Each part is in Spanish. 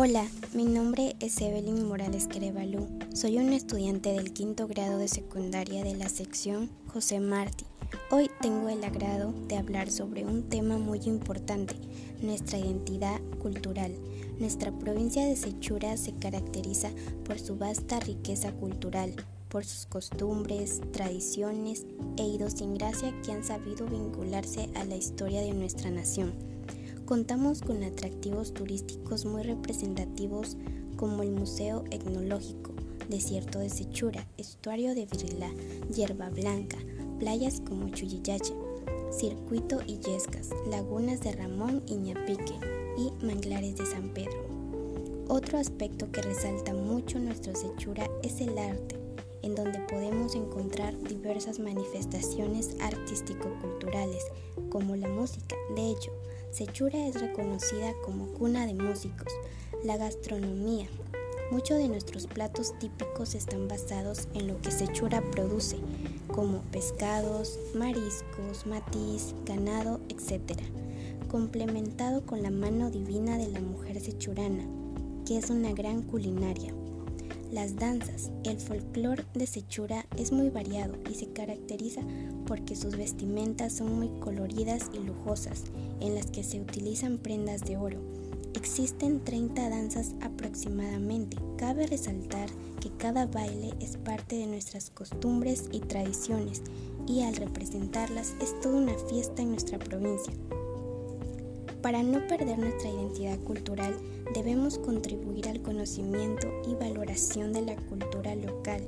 Hola, mi nombre es Evelyn Morales Querevalú. Soy una estudiante del quinto grado de secundaria de la sección José Martí. Hoy tengo el agrado de hablar sobre un tema muy importante, nuestra identidad cultural. Nuestra provincia de Sechura se caracteriza por su vasta riqueza cultural, por sus costumbres, tradiciones e idiosincrasia que han sabido vincularse a la historia de nuestra nación. Contamos con atractivos turísticos muy representativos como el Museo Etnológico, Desierto de Sechura, Estuario de Virila, Hierba Blanca, playas como Chuyillaya, Circuito Illescas, lagunas de Ramón y Ñapique y manglares de San Pedro. Otro aspecto que resalta mucho nuestro Sechura es el arte, en donde podemos encontrar diversas manifestaciones artístico-culturales, como la música. De hecho, Sechura es reconocida como cuna de músicos. La gastronomía. Muchos de nuestros platos típicos están basados en lo que Sechura produce, como pescados, mariscos, matiz, ganado, etc., complementado con la mano divina de la mujer sechurana, que es una gran culinaria. Las danzas, el folclore de Sechura es muy variado y se caracteriza porque sus vestimentas son muy coloridas y lujosas, en las que se utilizan prendas de oro. Existen 30 danzas aproximadamente. Cabe resaltar que cada baile es parte de nuestras costumbres y tradiciones y al representarlas es toda una fiesta en nuestra provincia. Para no perder nuestra identidad cultural, debemos contribuir al conocimiento y valoración de la cultura local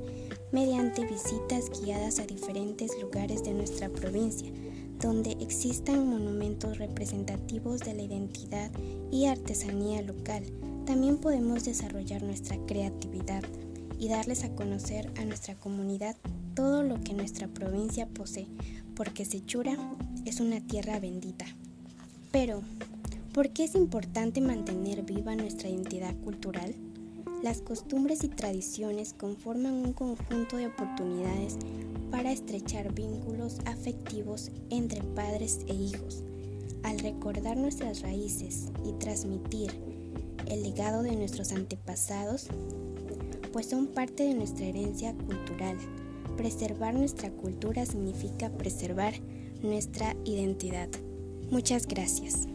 mediante visitas guiadas a diferentes lugares de nuestra provincia, donde existan monumentos representativos de la identidad y artesanía local. También podemos desarrollar nuestra creatividad y darles a conocer a nuestra comunidad todo lo que nuestra provincia posee, porque Sechura es una tierra bendita. Pero, ¿por qué es importante mantener viva nuestra identidad cultural? Las costumbres y tradiciones conforman un conjunto de oportunidades para estrechar vínculos afectivos entre padres e hijos. Al recordar nuestras raíces y transmitir el legado de nuestros antepasados, pues son parte de nuestra herencia cultural. Preservar nuestra cultura significa preservar nuestra identidad. Muchas gracias.